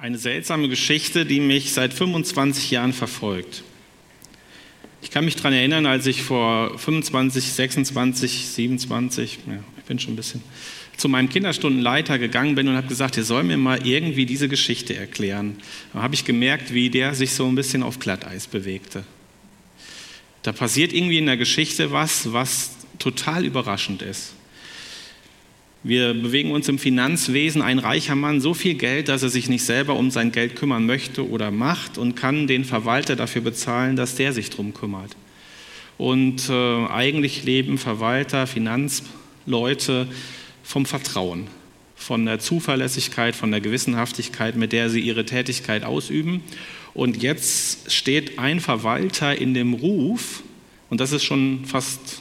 Eine seltsame Geschichte, die mich seit 25 Jahren verfolgt. Ich kann mich daran erinnern, als ich vor 25, 26, 27, ja, ich bin schon ein bisschen, zu meinem Kinderstundenleiter gegangen bin und habe gesagt, er soll mir mal irgendwie diese Geschichte erklären. Da habe ich gemerkt, wie der sich so ein bisschen auf Glatteis bewegte. Da passiert irgendwie in der Geschichte was, was total überraschend ist. Wir bewegen uns im Finanzwesen. Ein reicher Mann so viel Geld, dass er sich nicht selber um sein Geld kümmern möchte oder macht und kann den Verwalter dafür bezahlen, dass der sich darum kümmert. Und äh, eigentlich leben Verwalter, Finanzleute vom Vertrauen, von der Zuverlässigkeit, von der Gewissenhaftigkeit, mit der sie ihre Tätigkeit ausüben. Und jetzt steht ein Verwalter in dem Ruf, und das ist schon fast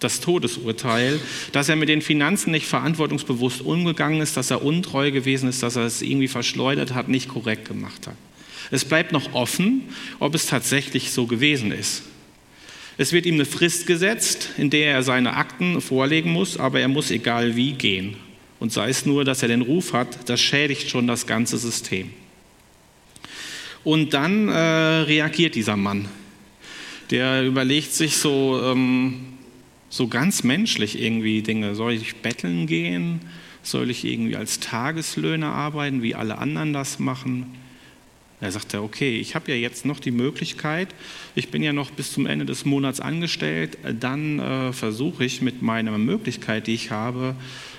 das Todesurteil, dass er mit den Finanzen nicht verantwortungsbewusst umgegangen ist, dass er untreu gewesen ist, dass er es irgendwie verschleudert hat, nicht korrekt gemacht hat. Es bleibt noch offen, ob es tatsächlich so gewesen ist. Es wird ihm eine Frist gesetzt, in der er seine Akten vorlegen muss, aber er muss egal wie gehen. Und sei es nur, dass er den Ruf hat, das schädigt schon das ganze System. Und dann äh, reagiert dieser Mann. Der überlegt sich so, ähm, so ganz menschlich irgendwie Dinge. Soll ich betteln gehen? Soll ich irgendwie als Tageslöhner arbeiten, wie alle anderen das machen? Er sagte, okay, ich habe ja jetzt noch die Möglichkeit, ich bin ja noch bis zum Ende des Monats angestellt, dann äh, versuche ich mit meiner Möglichkeit, die ich habe,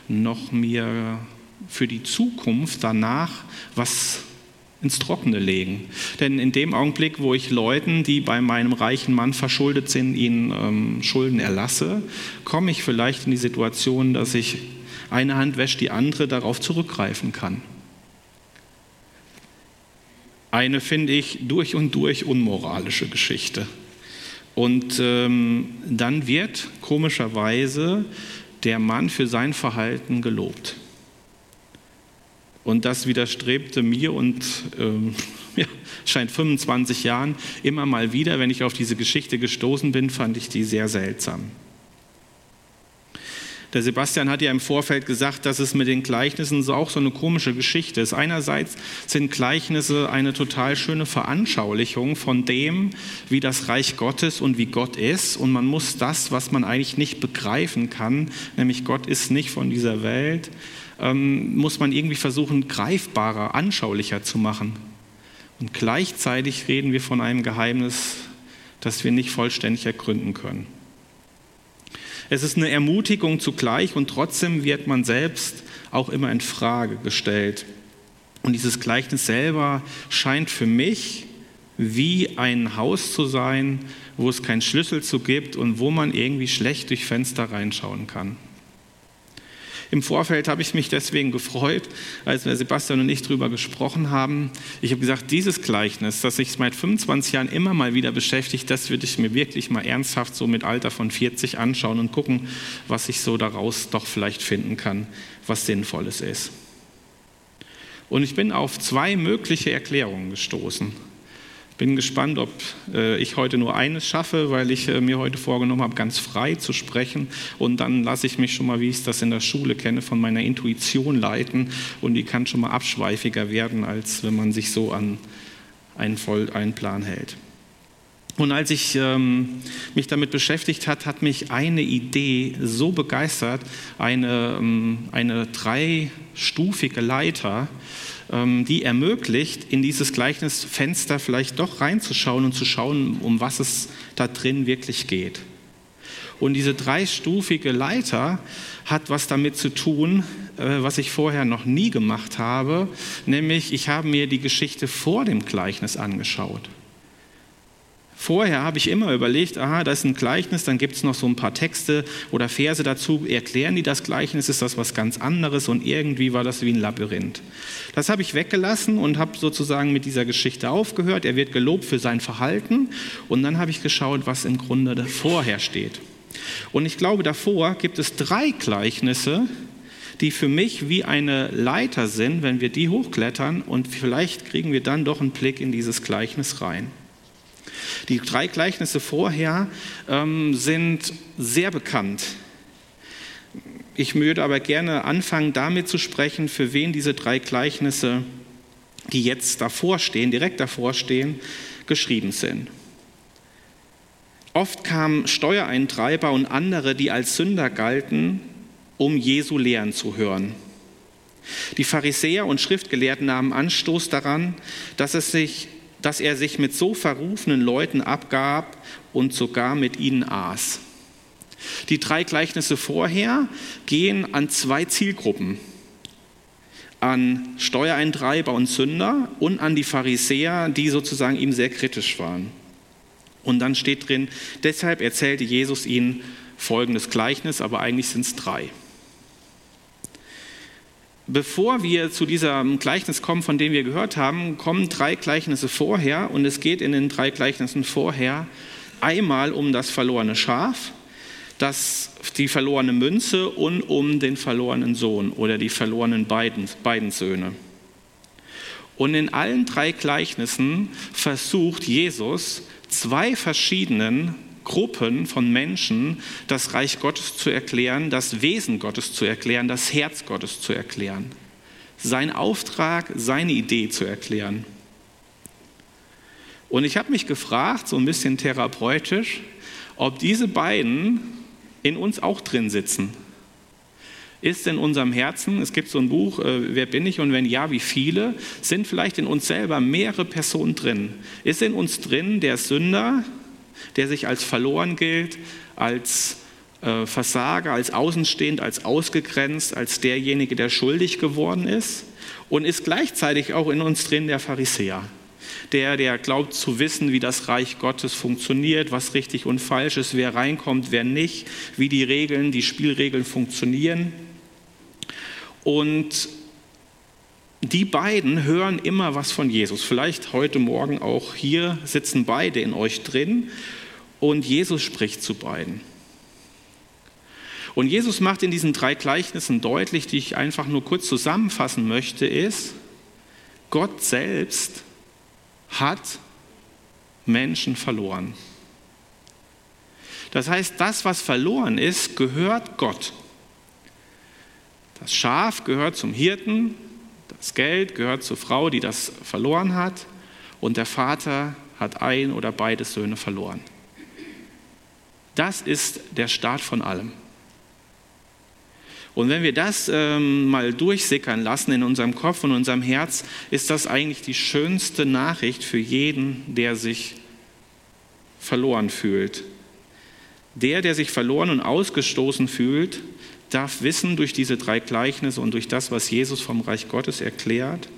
noch mir für die Zukunft danach was ins Trockene legen. Denn in dem Augenblick, wo ich Leuten, die bei meinem reichen Mann verschuldet sind, ihnen ähm, Schulden erlasse, komme ich vielleicht in die Situation, dass ich eine Hand wäscht die andere darauf zurückgreifen kann. Eine, finde ich, durch und durch unmoralische Geschichte. Und ähm, dann wird komischerweise der Mann für sein Verhalten gelobt. Und das widerstrebte mir und ähm, ja, scheint 25 Jahren immer mal wieder, wenn ich auf diese Geschichte gestoßen bin, fand ich die sehr seltsam. Der Sebastian hat ja im Vorfeld gesagt, dass es mit den Gleichnissen auch so eine komische Geschichte ist. Einerseits sind Gleichnisse eine total schöne Veranschaulichung von dem, wie das Reich Gottes und wie Gott ist. Und man muss das, was man eigentlich nicht begreifen kann, nämlich Gott ist nicht von dieser Welt, ähm, muss man irgendwie versuchen, greifbarer, anschaulicher zu machen. Und gleichzeitig reden wir von einem Geheimnis, das wir nicht vollständig ergründen können. Es ist eine Ermutigung zugleich und trotzdem wird man selbst auch immer in Frage gestellt. Und dieses Gleichnis selber scheint für mich wie ein Haus zu sein, wo es keinen Schlüssel zu gibt und wo man irgendwie schlecht durch Fenster reinschauen kann. Im Vorfeld habe ich mich deswegen gefreut, als wir Sebastian und ich darüber gesprochen haben. Ich habe gesagt, dieses Gleichnis, das sich seit 25 Jahren immer mal wieder beschäftigt, das würde ich mir wirklich mal ernsthaft so mit Alter von 40 anschauen und gucken, was ich so daraus doch vielleicht finden kann, was Sinnvolles ist. Und ich bin auf zwei mögliche Erklärungen gestoßen. Bin gespannt, ob äh, ich heute nur eines schaffe, weil ich äh, mir heute vorgenommen habe, ganz frei zu sprechen. Und dann lasse ich mich schon mal, wie ich das in der Schule kenne, von meiner Intuition leiten. Und die kann schon mal abschweifiger werden, als wenn man sich so an einen, Voll einen Plan hält. Und als ich ähm, mich damit beschäftigt hat, hat mich eine Idee so begeistert, eine, ähm, eine dreistufige Leiter, die ermöglicht, in dieses Gleichnisfenster vielleicht doch reinzuschauen und zu schauen, um was es da drin wirklich geht. Und diese dreistufige Leiter hat was damit zu tun, äh, was ich vorher noch nie gemacht habe, nämlich ich habe mir die Geschichte vor dem Gleichnis angeschaut. Vorher habe ich immer überlegt, aha, da ist ein Gleichnis, dann gibt es noch so ein paar Texte oder Verse dazu, erklären die das Gleichnis, ist das was ganz anderes und irgendwie war das wie ein Labyrinth. Das habe ich weggelassen und habe sozusagen mit dieser Geschichte aufgehört. Er wird gelobt für sein Verhalten und dann habe ich geschaut, was im Grunde vorher steht. Und ich glaube, davor gibt es drei Gleichnisse, die für mich wie eine Leiter sind, wenn wir die hochklettern und vielleicht kriegen wir dann doch einen Blick in dieses Gleichnis rein. Die drei Gleichnisse vorher ähm, sind sehr bekannt. Ich würde aber gerne anfangen, damit zu sprechen, für wen diese drei Gleichnisse die jetzt davor stehen, direkt davor stehen, geschrieben sind. Oft kamen Steuereintreiber und andere, die als Sünder galten, um Jesu Lehren zu hören. Die Pharisäer und Schriftgelehrten nahmen Anstoß daran, dass, es sich, dass er sich mit so verrufenen Leuten abgab und sogar mit ihnen aß. Die drei Gleichnisse vorher gehen an zwei Zielgruppen. An Steuereintreiber und Sünder und an die Pharisäer, die sozusagen ihm sehr kritisch waren. Und dann steht drin, deshalb erzählte Jesus ihnen folgendes Gleichnis, aber eigentlich sind es drei. Bevor wir zu diesem Gleichnis kommen, von dem wir gehört haben, kommen drei Gleichnisse vorher und es geht in den drei Gleichnissen vorher einmal um das verlorene Schaf, das, die verlorene Münze und um den verlorenen Sohn oder die verlorenen beiden, beiden Söhne. Und in allen drei Gleichnissen versucht Jesus zwei verschiedenen Gruppen von Menschen das Reich Gottes zu erklären, das Wesen Gottes zu erklären, das Herz Gottes zu erklären. Sein Auftrag, seine Idee zu erklären. Und ich habe mich gefragt, so ein bisschen therapeutisch, ob diese beiden in uns auch drin sitzen. Ist in unserem Herzen, es gibt so ein Buch, äh, Wer bin ich und wenn ja, wie viele, sind vielleicht in uns selber mehrere Personen drin. Ist in uns drin der Sünder, der sich als verloren gilt, als äh, Versager, als außenstehend, als ausgegrenzt, als derjenige, der schuldig geworden ist und ist gleichzeitig auch in uns drin der Pharisäer. Der, der glaubt zu wissen, wie das Reich Gottes funktioniert, was richtig und falsch ist, wer reinkommt, wer nicht, wie die Regeln, die Spielregeln funktionieren. Und die beiden hören immer was von Jesus. Vielleicht heute Morgen auch hier sitzen beide in euch drin und Jesus spricht zu beiden. Und Jesus macht in diesen drei Gleichnissen deutlich, die ich einfach nur kurz zusammenfassen möchte, ist, Gott selbst hat Menschen verloren. Das heißt, das, was verloren ist, gehört Gott. Das Schaf gehört zum Hirten, das Geld gehört zur Frau, die das verloren hat, und der Vater hat ein oder beide Söhne verloren. Das ist der Start von allem. Und wenn wir das ähm, mal durchsickern lassen in unserem Kopf und unserem Herz, ist das eigentlich die schönste Nachricht für jeden, der sich verloren fühlt. Der, der sich verloren und ausgestoßen fühlt, darf wissen durch diese drei Gleichnisse und durch das, was Jesus vom Reich Gottes erklärt,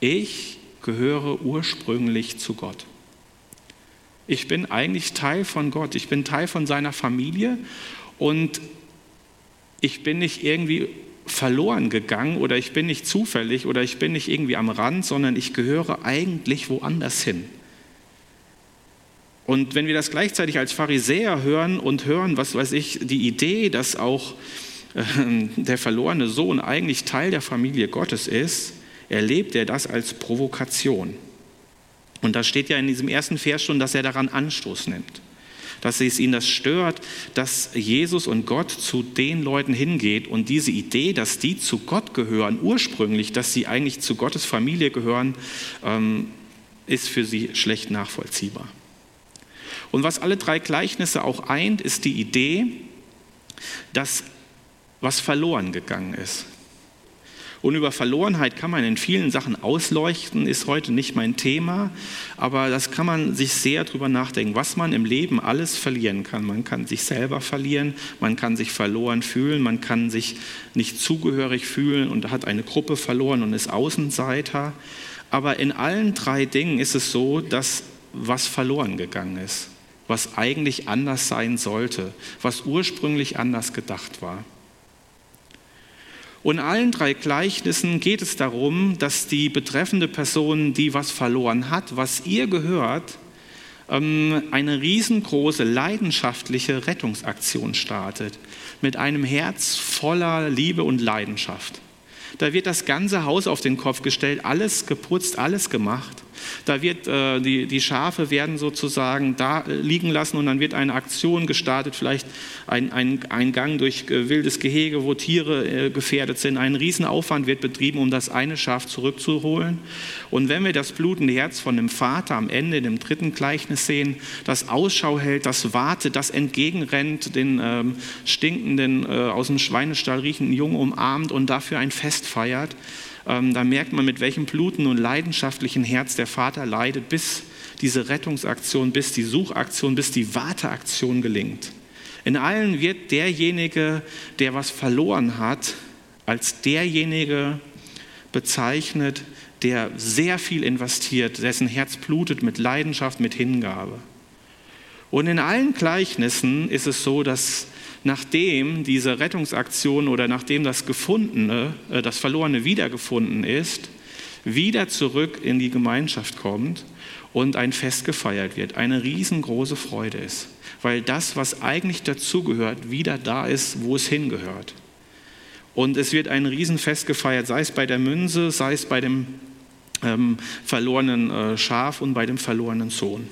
ich gehöre ursprünglich zu Gott. Ich bin eigentlich Teil von Gott, ich bin Teil von seiner Familie und ich bin nicht irgendwie verloren gegangen oder ich bin nicht zufällig oder ich bin nicht irgendwie am Rand, sondern ich gehöre eigentlich woanders hin. Und wenn wir das gleichzeitig als Pharisäer hören und hören, was weiß ich, die Idee, dass auch der verlorene Sohn eigentlich Teil der Familie Gottes ist, erlebt er das als Provokation. Und da steht ja in diesem ersten Vers schon, dass er daran Anstoß nimmt. Dass es ihn das stört, dass Jesus und Gott zu den Leuten hingeht und diese Idee, dass die zu Gott gehören, ursprünglich, dass sie eigentlich zu Gottes Familie gehören, ähm, ist für sie schlecht nachvollziehbar. Und was alle drei Gleichnisse auch eint, ist die Idee, dass was verloren gegangen ist. Und über Verlorenheit kann man in vielen Sachen ausleuchten, ist heute nicht mein Thema, aber das kann man sich sehr drüber nachdenken, was man im Leben alles verlieren kann. Man kann sich selber verlieren, man kann sich verloren fühlen, man kann sich nicht zugehörig fühlen und hat eine Gruppe verloren und ist Außenseiter. Aber in allen drei Dingen ist es so, dass was verloren gegangen ist, was eigentlich anders sein sollte, was ursprünglich anders gedacht war. Und allen drei Gleichnissen geht es darum, dass die betreffende Person, die was verloren hat, was ihr gehört, ähm, eine riesengroße leidenschaftliche Rettungsaktion startet, mit einem Herz voller Liebe und Leidenschaft. Da wird das ganze Haus auf den Kopf gestellt, alles geputzt, alles gemacht. Da wird äh, die, die Schafe werden sozusagen da äh, liegen lassen und dann wird eine Aktion gestartet, vielleicht ein, ein, ein Gang durch äh, wildes Gehege, wo Tiere äh, gefährdet sind. Ein Riesenaufwand wird betrieben, um das eine Schaf zurückzuholen. Und wenn wir das blutende Herz von dem Vater am Ende, dem dritten Gleichnis sehen, das Ausschau hält, das wartet, das entgegenrennt, den ähm, stinkenden, äh, aus dem Schweinestall riechenden Jungen umarmt und dafür ein Fest feiert, ähm, da merkt man, mit welchem bluten und leidenschaftlichen Herz der Vater leidet, bis diese Rettungsaktion, bis die Suchaktion, bis die Warteaktion gelingt. In allen wird derjenige, der was verloren hat, als derjenige bezeichnet, der sehr viel investiert, dessen Herz blutet mit Leidenschaft, mit Hingabe. Und in allen Gleichnissen ist es so, dass nachdem diese Rettungsaktion oder nachdem das Gefundene, äh, das Verlorene wiedergefunden ist, wieder zurück in die Gemeinschaft kommt und ein Fest gefeiert wird, eine riesengroße Freude ist, weil das, was eigentlich dazugehört, wieder da ist, wo es hingehört. Und es wird ein Riesenfest gefeiert, sei es bei der Münze, sei es bei dem ähm, verlorenen äh, Schaf und bei dem verlorenen Sohn.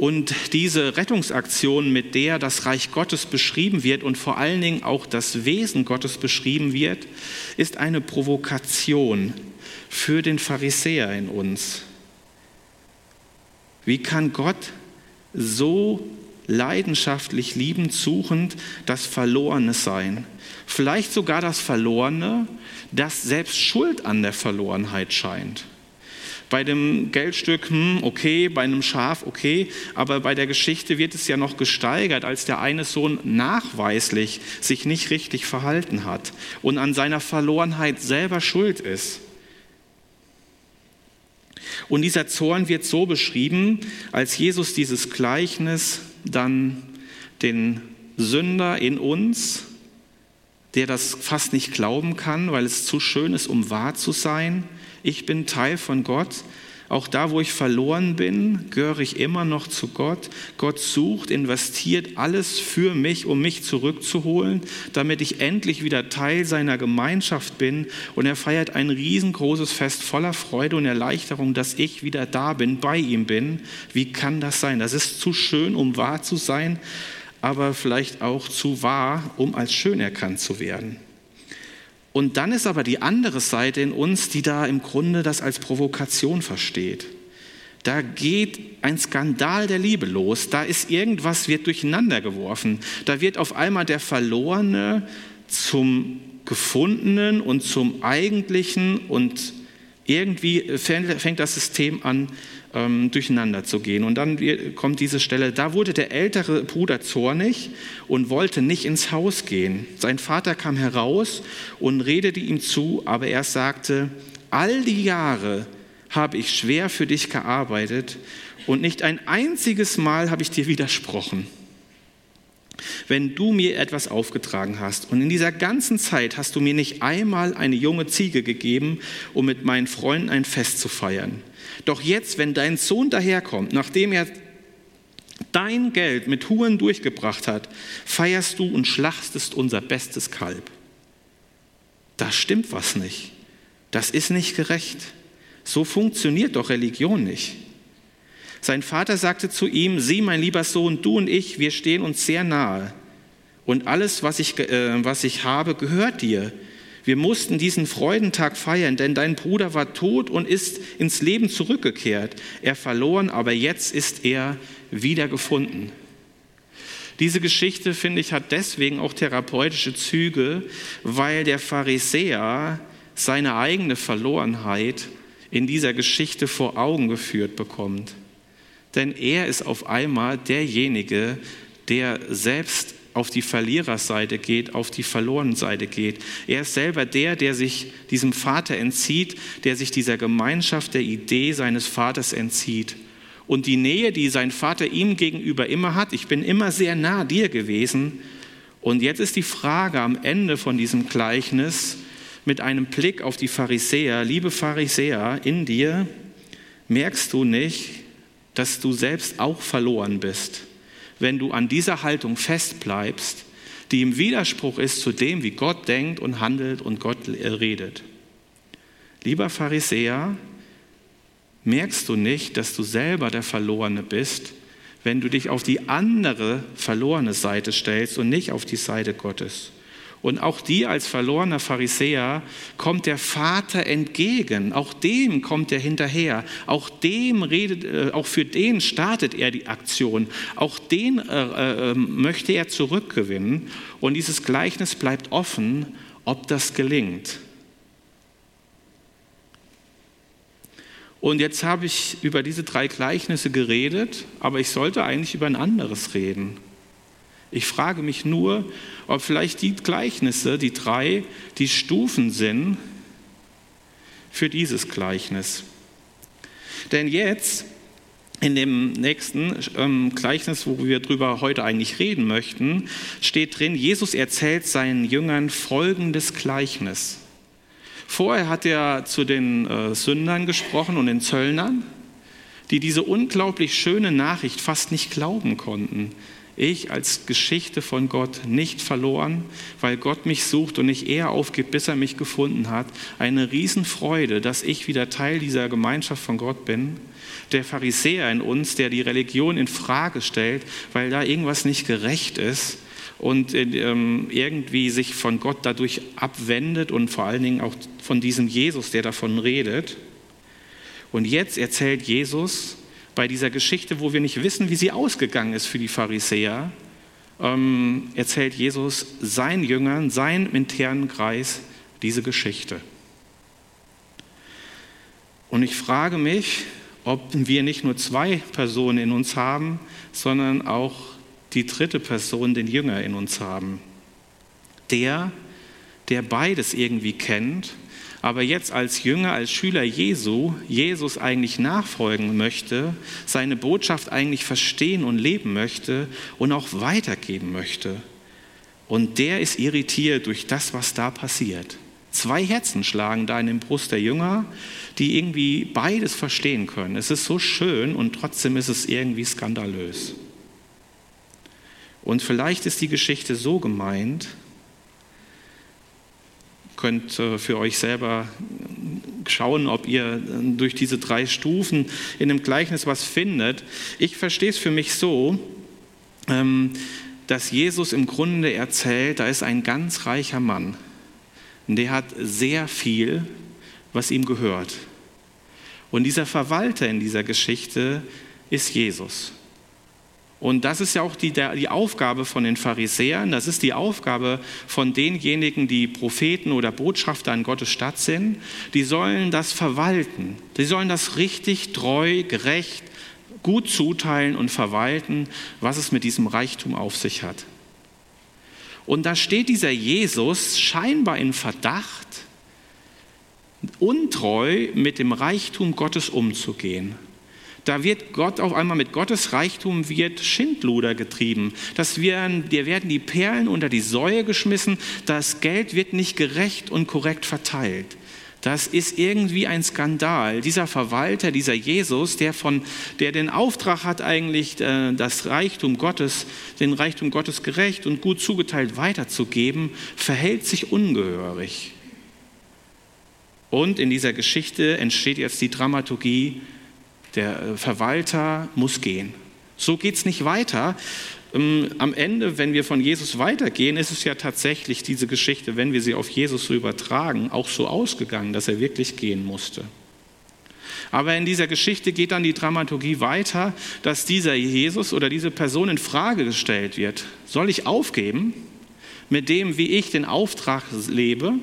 Und diese Rettungsaktion, mit der das Reich Gottes beschrieben wird und vor allen Dingen auch das Wesen Gottes beschrieben wird, ist eine Provokation für den Pharisäer in uns. Wie kann Gott so leidenschaftlich liebend suchend das Verlorene sein? Vielleicht sogar das Verlorene, das selbst Schuld an der Verlorenheit scheint. Bei dem Geldstück, hm, okay, bei einem Schaf, okay, aber bei der Geschichte wird es ja noch gesteigert, als der eine Sohn nachweislich sich nicht richtig verhalten hat und an seiner Verlorenheit selber schuld ist. Und dieser Zorn wird so beschrieben, als Jesus dieses Gleichnis dann den Sünder in uns, der das fast nicht glauben kann, weil es zu schön ist, um wahr zu sein, ich bin Teil von Gott. Auch da, wo ich verloren bin, gehöre ich immer noch zu Gott. Gott sucht, investiert alles für mich, um mich zurückzuholen, damit ich endlich wieder Teil seiner Gemeinschaft bin. Und er feiert ein riesengroßes Fest voller Freude und Erleichterung, dass ich wieder da bin, bei ihm bin. Wie kann das sein? Das ist zu schön, um wahr zu sein, aber vielleicht auch zu wahr, um als schön erkannt zu werden. Und dann ist aber die andere Seite in uns, die da im Grunde das als Provokation versteht. Da geht ein Skandal der Liebe los. Da ist irgendwas, wird durcheinander geworfen. Da wird auf einmal der Verlorene zum Gefundenen und zum Eigentlichen und irgendwie fängt das System an, ähm, durcheinander zu gehen. Und dann kommt diese Stelle, da wurde der ältere Bruder zornig und wollte nicht ins Haus gehen. Sein Vater kam heraus und redete ihm zu, aber er sagte, all die Jahre habe ich schwer für dich gearbeitet und nicht ein einziges Mal habe ich dir widersprochen wenn du mir etwas aufgetragen hast. Und in dieser ganzen Zeit hast du mir nicht einmal eine junge Ziege gegeben, um mit meinen Freunden ein Fest zu feiern. Doch jetzt, wenn dein Sohn daherkommt, nachdem er dein Geld mit Huren durchgebracht hat, feierst du und schlachtest unser bestes Kalb. Da stimmt was nicht. Das ist nicht gerecht. So funktioniert doch Religion nicht. Sein Vater sagte zu ihm, sieh mein lieber Sohn, du und ich, wir stehen uns sehr nahe. Und alles, was ich, äh, was ich habe, gehört dir. Wir mussten diesen Freudentag feiern, denn dein Bruder war tot und ist ins Leben zurückgekehrt. Er verloren, aber jetzt ist er wiedergefunden. Diese Geschichte, finde ich, hat deswegen auch therapeutische Züge, weil der Pharisäer seine eigene Verlorenheit in dieser Geschichte vor Augen geführt bekommt. Denn er ist auf einmal derjenige, der selbst auf die Verliererseite geht, auf die Verlorenenseite geht. Er ist selber der, der sich diesem Vater entzieht, der sich dieser Gemeinschaft der Idee seines Vaters entzieht. Und die Nähe, die sein Vater ihm gegenüber immer hat, ich bin immer sehr nah dir gewesen. Und jetzt ist die Frage am Ende von diesem Gleichnis mit einem Blick auf die Pharisäer, liebe Pharisäer, in dir merkst du nicht, dass du selbst auch verloren bist, wenn du an dieser Haltung festbleibst, die im Widerspruch ist zu dem, wie Gott denkt und handelt und Gott redet. Lieber Pharisäer, Merkst du nicht, dass du selber der Verlorene bist, wenn du dich auf die andere verlorene Seite stellst und nicht auf die Seite Gottes? Und auch dir als verlorener Pharisäer kommt der Vater entgegen. Auch dem kommt er hinterher. Auch dem redet, äh, auch für den startet er die Aktion. Auch den äh, äh, möchte er zurückgewinnen. Und dieses Gleichnis bleibt offen, ob das gelingt. Und jetzt habe ich über diese drei Gleichnisse geredet, aber ich sollte eigentlich über ein anderes reden. Ich frage mich nur, ob vielleicht die Gleichnisse, die drei, die Stufen sind für dieses Gleichnis. Denn jetzt, in dem nächsten ähm, Gleichnis, wo wir darüber heute eigentlich reden möchten, steht drin, Jesus erzählt seinen Jüngern folgendes Gleichnis. Vorher hat er zu den äh, Sündern gesprochen und den Zöllnern, die diese unglaublich schöne Nachricht fast nicht glauben konnten. Ich als Geschichte von Gott nicht verloren, weil Gott mich sucht und nicht eher aufgibt, bis er mich gefunden hat. Eine Riesenfreude, dass ich wieder Teil dieser Gemeinschaft von Gott bin. Der Pharisäer in uns, der die Religion in Frage stellt, weil da irgendwas nicht gerecht ist und ähm, irgendwie sich von Gott dadurch abwendet und vor allen Dingen auch von diesem Jesus, der davon redet. Und jetzt erzählt Jesus bei dieser Geschichte, wo wir nicht wissen, wie sie ausgegangen ist für die Pharisäer, ähm, erzählt Jesus seinen Jüngern, seinem internen Kreis diese Geschichte. Und ich frage mich, ob wir nicht nur zwei Personen in uns haben, sondern auch die dritte Person, den Jünger in uns haben. Der, der beides irgendwie kennt, aber jetzt als Jünger, als Schüler Jesu, Jesus eigentlich nachfolgen möchte, seine Botschaft eigentlich verstehen und leben möchte und auch weitergeben möchte. Und der ist irritiert durch das, was da passiert. Zwei Herzen schlagen da in den Brust der Jünger, die irgendwie beides verstehen können. Es ist so schön und trotzdem ist es irgendwie skandalös. Und vielleicht ist die Geschichte so gemeint, könnt äh, für euch selber schauen, ob ihr äh, durch diese drei Stufen in dem Gleichnis was findet. Ich verstehe es für mich so, ähm, dass Jesus im Grunde erzählt, da ist ein ganz reicher Mann, der hat sehr viel, was ihm gehört. Und dieser Verwalter in dieser Geschichte ist Jesus. Und das ist ja auch die, die Aufgabe von den Pharisäern, das ist die Aufgabe von denjenigen, die Propheten oder Botschafter an Gottes Stadt sind. Die sollen das verwalten, die sollen das richtig, treu, gerecht, gut zuteilen und verwalten, was es mit diesem Reichtum auf sich hat. Und da steht dieser Jesus scheinbar in Verdacht, untreu mit dem Reichtum Gottes umzugehen. Da wird Gott auf einmal mit Gottes Reichtum wird Schindluder getrieben. Das werden, dir werden die Perlen unter die Säue geschmissen. Das Geld wird nicht gerecht und korrekt verteilt. Das ist irgendwie ein Skandal. Dieser Verwalter, dieser Jesus, der, von, der den Auftrag hat, eigentlich äh, das Reichtum Gottes, den Reichtum Gottes gerecht und gut zugeteilt weiterzugeben, verhält sich ungehörig. Und in dieser Geschichte entsteht jetzt die Dramaturgie, der äh, Verwalter muss gehen. So geht es nicht weiter. Ähm, am Ende, wenn wir von Jesus weitergehen, ist es ja tatsächlich diese Geschichte, wenn wir sie auf Jesus so übertragen, auch so ausgegangen, dass er wirklich gehen musste. Aber in dieser Geschichte geht dann die Dramaturgie weiter, dass dieser Jesus oder diese Person in Frage gestellt wird. Soll ich aufgeben mit dem, wie ich den Auftrag lebe?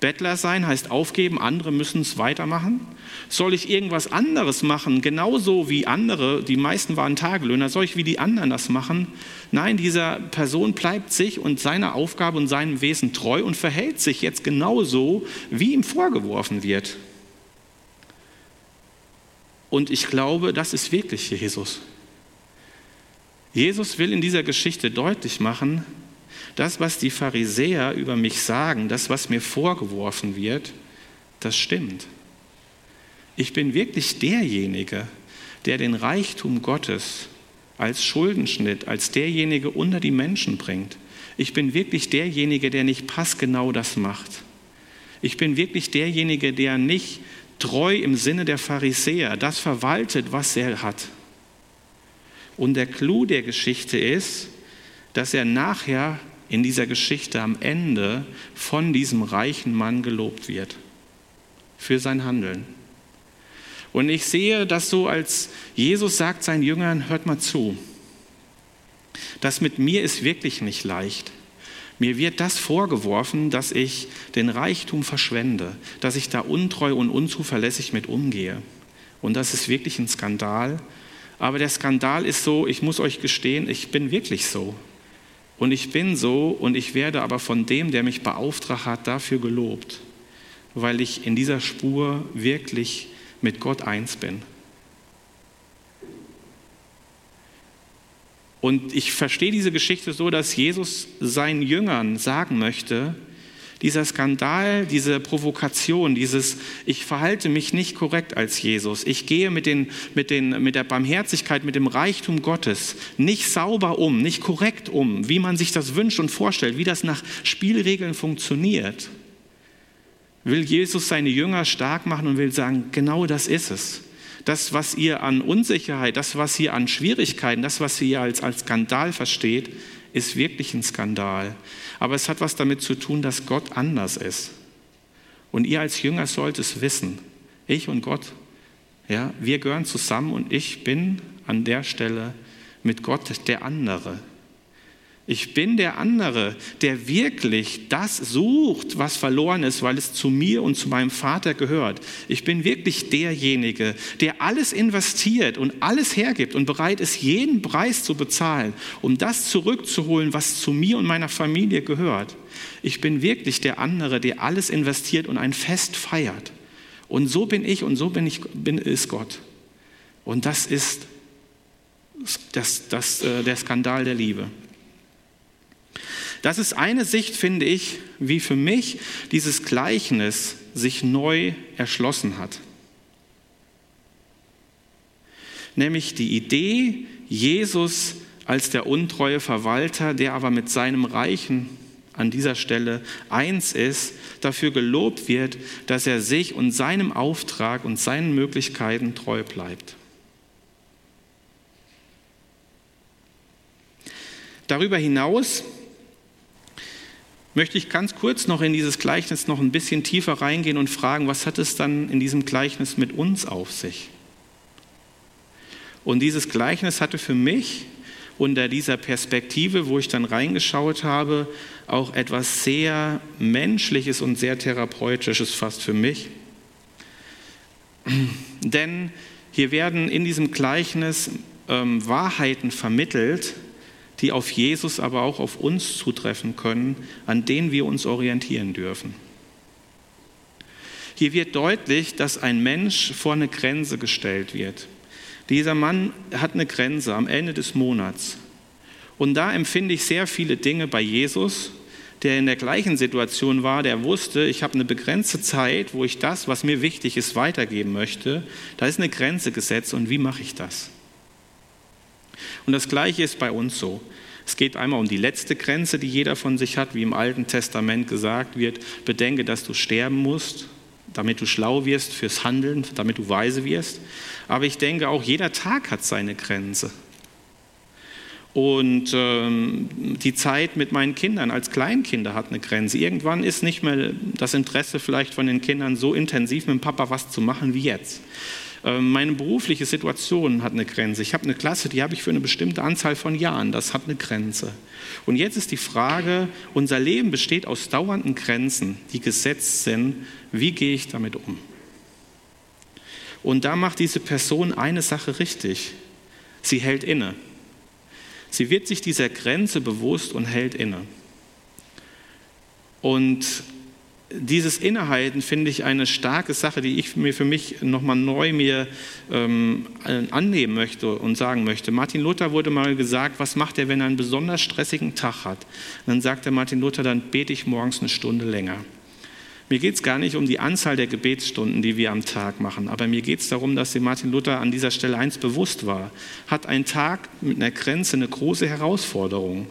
Bettler sein heißt aufgeben, andere müssen es weitermachen. Soll ich irgendwas anderes machen, genauso wie andere, die meisten waren Tagelöhner, soll ich wie die anderen das machen? Nein, dieser Person bleibt sich und seiner Aufgabe und seinem Wesen treu und verhält sich jetzt genauso, wie ihm vorgeworfen wird. Und ich glaube, das ist wirklich Jesus. Jesus will in dieser Geschichte deutlich machen, das, was die Pharisäer über mich sagen, das, was mir vorgeworfen wird, das stimmt. Ich bin wirklich derjenige, der den Reichtum Gottes als Schuldenschnitt, als derjenige unter die Menschen bringt. Ich bin wirklich derjenige, der nicht passgenau das macht. Ich bin wirklich derjenige, der nicht treu im Sinne der Pharisäer, das verwaltet, was er hat. Und der Clou der Geschichte ist, dass er nachher in dieser Geschichte am Ende von diesem reichen Mann gelobt wird für sein Handeln. Und ich sehe das so, als Jesus sagt seinen Jüngern, hört mal zu, das mit mir ist wirklich nicht leicht. Mir wird das vorgeworfen, dass ich den Reichtum verschwende, dass ich da untreu und unzuverlässig mit umgehe. Und das ist wirklich ein Skandal. Aber der Skandal ist so, ich muss euch gestehen, ich bin wirklich so. Und ich bin so und ich werde aber von dem, der mich beauftragt hat, dafür gelobt, weil ich in dieser Spur wirklich mit Gott eins bin. Und ich verstehe diese Geschichte so, dass Jesus seinen Jüngern sagen möchte, dieser Skandal, diese Provokation, dieses Ich verhalte mich nicht korrekt als Jesus, ich gehe mit, den, mit, den, mit der Barmherzigkeit, mit dem Reichtum Gottes nicht sauber um, nicht korrekt um, wie man sich das wünscht und vorstellt, wie das nach Spielregeln funktioniert, will Jesus seine Jünger stark machen und will sagen, genau das ist es. Das, was ihr an Unsicherheit, das, was ihr an Schwierigkeiten, das, was ihr als, als Skandal versteht, ist wirklich ein Skandal. Aber es hat was damit zu tun, dass Gott anders ist. Und ihr als Jünger sollt es wissen. Ich und Gott, ja, wir gehören zusammen und ich bin an der Stelle mit Gott der andere. Ich bin der andere, der wirklich das sucht, was verloren ist, weil es zu mir und zu meinem Vater gehört. Ich bin wirklich derjenige, der alles investiert und alles hergibt und bereit ist, jeden Preis zu bezahlen, um das zurückzuholen, was zu mir und meiner Familie gehört. Ich bin wirklich der andere, der alles investiert und ein Fest feiert. Und so bin ich und so bin ich, bin, ist Gott. Und das ist das, das, äh, der Skandal der Liebe. Das ist eine Sicht, finde ich, wie für mich dieses Gleichnis sich neu erschlossen hat. Nämlich die Idee, Jesus als der untreue Verwalter, der aber mit seinem Reichen an dieser Stelle eins ist, dafür gelobt wird, dass er sich und seinem Auftrag und seinen Möglichkeiten treu bleibt. Darüber hinaus möchte ich ganz kurz noch in dieses Gleichnis noch ein bisschen tiefer reingehen und fragen, was hat es dann in diesem Gleichnis mit uns auf sich? Und dieses Gleichnis hatte für mich unter dieser Perspektive, wo ich dann reingeschaut habe, auch etwas sehr Menschliches und sehr Therapeutisches fast für mich. Denn hier werden in diesem Gleichnis ähm, Wahrheiten vermittelt, die auf Jesus, aber auch auf uns zutreffen können, an denen wir uns orientieren dürfen. Hier wird deutlich, dass ein Mensch vor eine Grenze gestellt wird. Dieser Mann hat eine Grenze am Ende des Monats. Und da empfinde ich sehr viele Dinge bei Jesus, der in der gleichen Situation war, der wusste, ich habe eine begrenzte Zeit, wo ich das, was mir wichtig ist, weitergeben möchte. Da ist eine Grenze gesetzt und wie mache ich das? Und das Gleiche ist bei uns so. Es geht einmal um die letzte Grenze, die jeder von sich hat, wie im Alten Testament gesagt wird. Bedenke, dass du sterben musst, damit du schlau wirst fürs Handeln, damit du weise wirst. Aber ich denke, auch jeder Tag hat seine Grenze. Und ähm, die Zeit mit meinen Kindern als Kleinkinder hat eine Grenze. Irgendwann ist nicht mehr das Interesse vielleicht von den Kindern so intensiv mit dem Papa was zu machen wie jetzt. Ähm, meine berufliche Situation hat eine Grenze. Ich habe eine Klasse, die habe ich für eine bestimmte Anzahl von Jahren. Das hat eine Grenze. Und jetzt ist die Frage, unser Leben besteht aus dauernden Grenzen, die gesetzt sind. Wie gehe ich damit um? Und da macht diese Person eine Sache richtig. Sie hält inne. Sie wird sich dieser Grenze bewusst und hält inne. Und dieses Innehalten finde ich eine starke Sache, die ich mir für mich nochmal neu mir ähm, annehmen möchte und sagen möchte. Martin Luther wurde mal gesagt, was macht er, wenn er einen besonders stressigen Tag hat? Und dann sagt der Martin Luther, dann bete ich morgens eine Stunde länger. Mir geht es gar nicht um die Anzahl der Gebetsstunden, die wir am Tag machen, aber mir geht es darum, dass sich Martin Luther an dieser Stelle eins bewusst war. Hat ein Tag mit einer Grenze eine große Herausforderung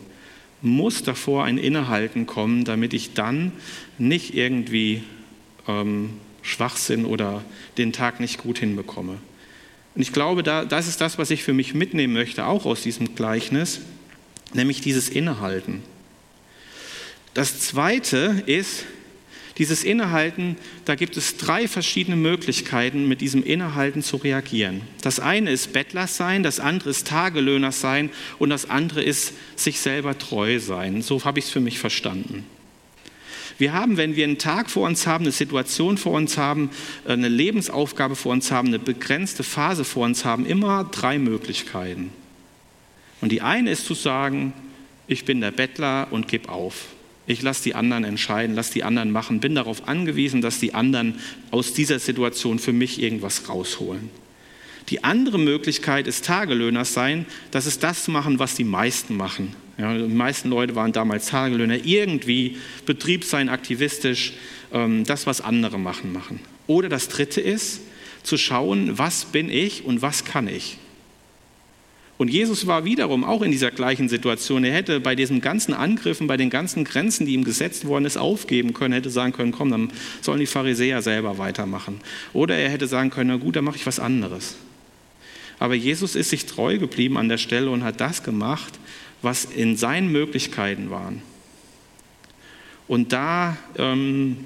muss davor ein Innehalten kommen, damit ich dann nicht irgendwie ähm, Schwachsinn oder den Tag nicht gut hinbekomme. Und ich glaube, da, das ist das, was ich für mich mitnehmen möchte, auch aus diesem Gleichnis, nämlich dieses Innehalten. Das Zweite ist, dieses Innehalten, da gibt es drei verschiedene Möglichkeiten, mit diesem Innehalten zu reagieren. Das eine ist Bettler sein, das andere ist Tagelöhner sein und das andere ist sich selber treu sein. So habe ich es für mich verstanden. Wir haben, wenn wir einen Tag vor uns haben, eine Situation vor uns haben, eine Lebensaufgabe vor uns haben, eine begrenzte Phase vor uns haben, immer drei Möglichkeiten. Und die eine ist zu sagen, ich bin der Bettler und gib auf. Ich lasse die anderen entscheiden, lasse die anderen machen, bin darauf angewiesen, dass die anderen aus dieser Situation für mich irgendwas rausholen. Die andere Möglichkeit ist Tagelöhner sein, das ist das machen, was die meisten machen. Ja, die meisten Leute waren damals Tagelöhner, irgendwie Betrieb sein, aktivistisch, ähm, das, was andere machen, machen. Oder das dritte ist, zu schauen, was bin ich und was kann ich. Und Jesus war wiederum auch in dieser gleichen Situation. Er hätte bei diesen ganzen Angriffen, bei den ganzen Grenzen, die ihm gesetzt worden ist, aufgeben können, hätte sagen können, komm, dann sollen die Pharisäer selber weitermachen. Oder er hätte sagen können, na gut, dann mache ich was anderes. Aber Jesus ist sich treu geblieben an der Stelle und hat das gemacht, was in seinen Möglichkeiten waren. Und da ähm,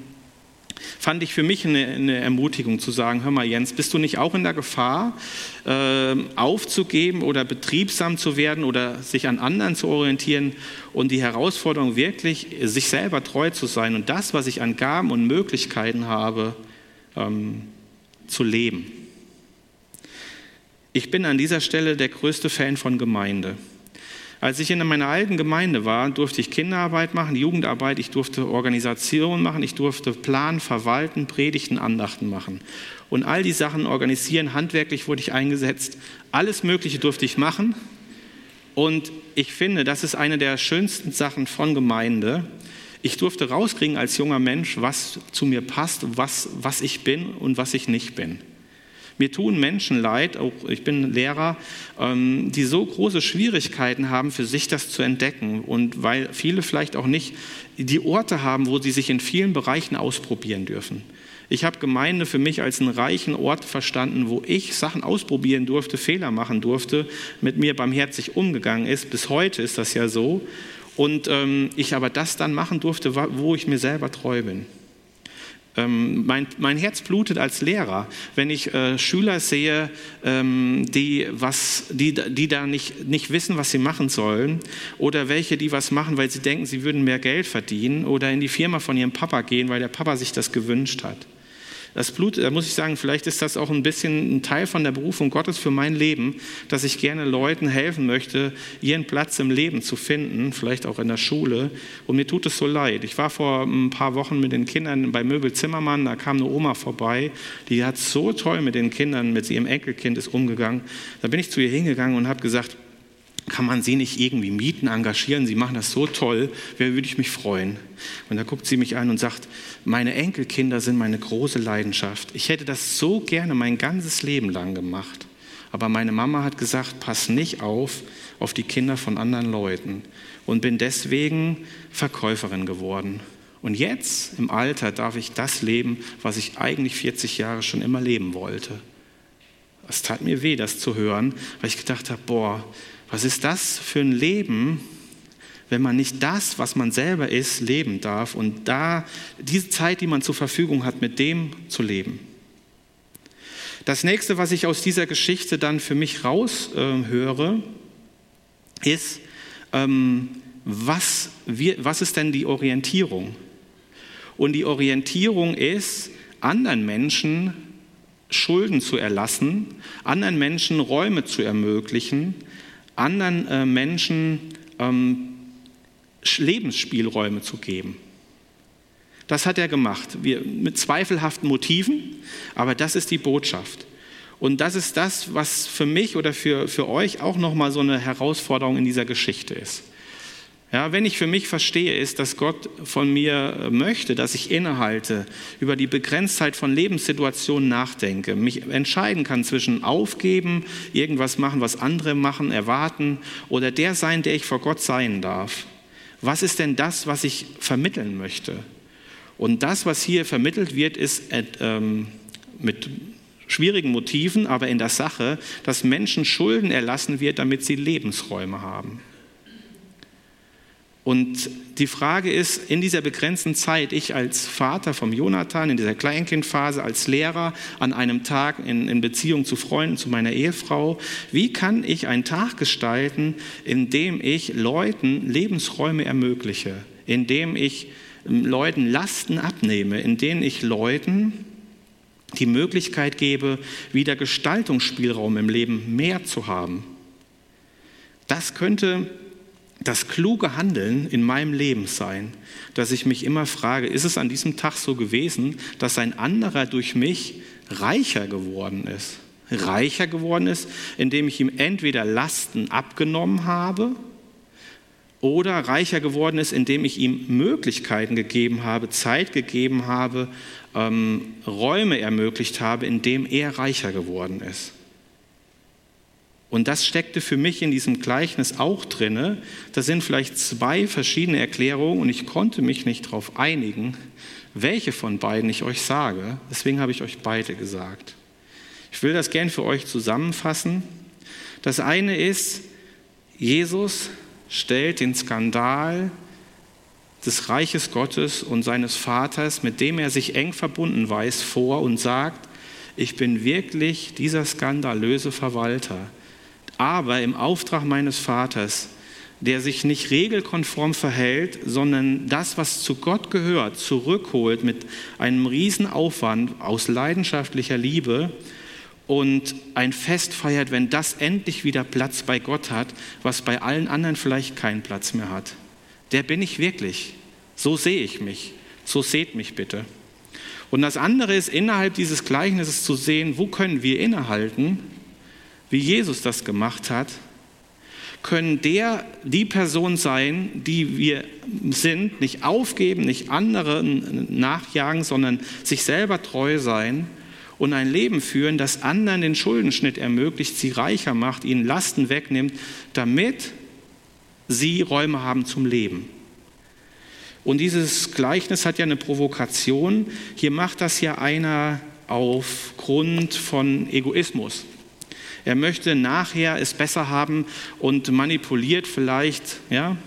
fand ich für mich eine, eine, Ermutigung zu sagen, hör mal Jens, bist du nicht auch in der Gefahr, äh, aufzugeben oder betriebsam zu werden oder sich an anderen zu orientieren und die Herausforderung wirklich, sich selber treu zu sein und das, was ich an Gaben und Möglichkeiten habe, ähm, zu leben. Ich bin an dieser Stelle der größte Fan von Gemeinde. Als ich in meiner alten Gemeinde war, durfte ich Kinderarbeit machen, Jugendarbeit, ich durfte Organisation machen, ich durfte planen, verwalten, Predigten, Andachten machen. Und all die Sachen organisieren, handwerklich wurde ich eingesetzt. Alles Mögliche durfte ich machen. Und ich finde, das ist eine der schönsten Sachen von Gemeinde. Ich durfte rauskriegen als junger Mensch, was zu mir passt, was, was ich bin und was ich nicht bin. Mir tun Menschen leid, auch ich bin Lehrer, ähm, die so große Schwierigkeiten haben, für sich das zu entdecken. Und weil viele vielleicht auch nicht die Orte haben, wo sie sich in vielen Bereichen ausprobieren dürfen. Ich habe Gemeinde für mich als einen reichen Ort verstanden, wo ich Sachen ausprobieren durfte, Fehler machen durfte, mit mir barmherzig umgegangen ist. Bis heute ist das ja so. Und ähm, ich aber das dann machen durfte, wo ich mir selber treu bin. Ähm, mein, mein, Herz blutet als Lehrer, wenn ich äh, Schüler sehe, ähm, die, was, die, die da nicht, nicht wissen, was sie machen sollen, oder welche, die was machen, weil sie denken, sie würden mehr Geld verdienen, oder in die Firma von ihrem Papa gehen, weil der Papa sich das gewünscht hat. Das Blut, da muss ich sagen, vielleicht ist das auch ein bisschen ein Teil von der Berufung Gottes für mein Leben, dass ich gerne Leuten helfen möchte, ihren Platz im Leben zu finden, vielleicht auch in der Schule. Und mir tut es so leid. Ich war vor ein paar Wochen mit den Kindern bei Möbel Zimmermann, da kam eine Oma vorbei, die hat so toll mit den Kindern, mit ihrem Enkelkind ist umgegangen. Da bin ich zu ihr hingegangen und habe gesagt, kann man Sie nicht irgendwie mieten, engagieren? Sie machen das so toll, wer würde ich mich freuen? Und da guckt sie mich an und sagt, meine Enkelkinder sind meine große Leidenschaft. Ich hätte das so gerne mein ganzes Leben lang gemacht. Aber meine Mama hat gesagt, pass nicht auf auf die Kinder von anderen Leuten und bin deswegen Verkäuferin geworden. Und jetzt im Alter darf ich das leben, was ich eigentlich 40 Jahre schon immer leben wollte. Es tat mir weh, das zu hören, weil ich gedacht habe, boah, was ist das für ein Leben, wenn man nicht das, was man selber ist, leben darf und da diese Zeit, die man zur Verfügung hat, mit dem zu leben? Das nächste, was ich aus dieser Geschichte dann für mich raushöre, äh, ist, ähm, was, wir, was ist denn die Orientierung? Und die Orientierung ist, anderen Menschen Schulden zu erlassen, anderen Menschen Räume zu ermöglichen, anderen äh, Menschen ähm, Lebensspielräume zu geben. Das hat er gemacht, wir, mit zweifelhaften Motiven, aber das ist die Botschaft. Und das ist das, was für mich oder für, für euch auch nochmal so eine Herausforderung in dieser Geschichte ist. Ja, wenn ich für mich verstehe, ist, dass Gott von mir möchte, dass ich innehalte, über die Begrenztheit von Lebenssituationen nachdenke, mich entscheiden kann zwischen aufgeben, irgendwas machen, was andere machen, erwarten oder der sein, der ich vor Gott sein darf. Was ist denn das, was ich vermitteln möchte? Und das, was hier vermittelt wird, ist äh, ähm, mit schwierigen Motiven, aber in der Sache, dass Menschen Schulden erlassen wird, damit sie Lebensräume haben. Und die Frage ist, in dieser begrenzten Zeit, ich als Vater vom Jonathan, in dieser Kleinkindphase, als Lehrer, an einem Tag in, in, Beziehung zu Freunden, zu meiner Ehefrau, wie kann ich einen Tag gestalten, in dem ich Leuten Lebensräume ermögliche, in dem ich Leuten Lasten abnehme, in denen ich Leuten die Möglichkeit gebe, wieder Gestaltungsspielraum im Leben mehr zu haben. Das könnte das kluge Handeln in meinem Leben sein, dass ich mich immer frage, ist es an diesem Tag so gewesen, dass ein anderer durch mich reicher geworden ist? Reicher geworden ist, indem ich ihm entweder Lasten abgenommen habe oder reicher geworden ist, indem ich ihm Möglichkeiten gegeben habe, Zeit gegeben habe, ähm, Räume ermöglicht habe, in dem er reicher geworden ist. Und das steckte für mich in diesem Gleichnis auch drinne. Das sind vielleicht zwei verschiedene Erklärungen und ich konnte mich nicht darauf einigen, welche von beiden ich euch sage. Deswegen habe ich euch beide gesagt. Ich will das gern für euch zusammenfassen. Das eine ist, Jesus stellt den Skandal des Reiches Gottes und seines Vaters, mit dem er sich eng verbunden weiß, vor und sagt, ich bin wirklich dieser skandalöse Verwalter aber im Auftrag meines Vaters, der sich nicht regelkonform verhält, sondern das, was zu Gott gehört, zurückholt mit einem Riesenaufwand aus leidenschaftlicher Liebe und ein Fest feiert, wenn das endlich wieder Platz bei Gott hat, was bei allen anderen vielleicht keinen Platz mehr hat. Der bin ich wirklich. So sehe ich mich. So seht mich bitte. Und das andere ist, innerhalb dieses Gleichnisses zu sehen, wo können wir innehalten wie Jesus das gemacht hat, können der die Person sein, die wir sind, nicht aufgeben, nicht anderen nachjagen, sondern sich selber treu sein und ein Leben führen, das anderen den Schuldenschnitt ermöglicht, sie reicher macht, ihnen Lasten wegnimmt, damit sie Räume haben zum Leben. Und dieses Gleichnis hat ja eine Provokation. Hier macht das ja einer aufgrund von Egoismus. Er möchte nachher es besser haben und manipuliert vielleicht, ja.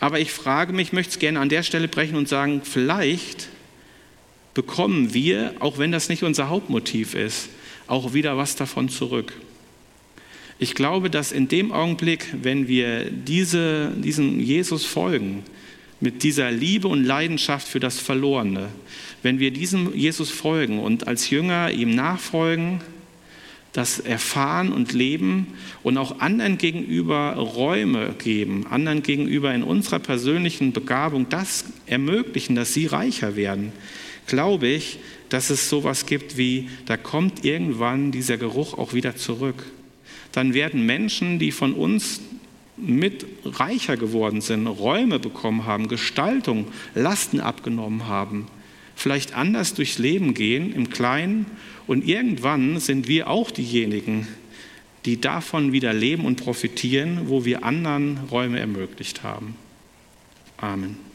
Aber ich frage mich, ich möchte es gerne an der Stelle brechen und sagen, vielleicht bekommen wir, auch wenn das nicht unser Hauptmotiv ist, auch wieder was davon zurück. Ich glaube, dass in dem Augenblick, wenn wir diese, diesem Jesus folgen, mit dieser Liebe und Leidenschaft für das Verlorene, wenn wir diesem Jesus folgen und als Jünger ihm nachfolgen, das erfahren und leben und auch anderen gegenüber Räume geben, anderen gegenüber in unserer persönlichen Begabung das ermöglichen, dass sie reicher werden, glaube ich, dass es sowas gibt wie, da kommt irgendwann dieser Geruch auch wieder zurück. Dann werden Menschen, die von uns mit reicher geworden sind, Räume bekommen haben, Gestaltung, Lasten abgenommen haben, vielleicht anders durchs Leben gehen, im Kleinen und irgendwann sind wir auch diejenigen, die davon wieder leben und profitieren, wo wir anderen Räume ermöglicht haben. Amen.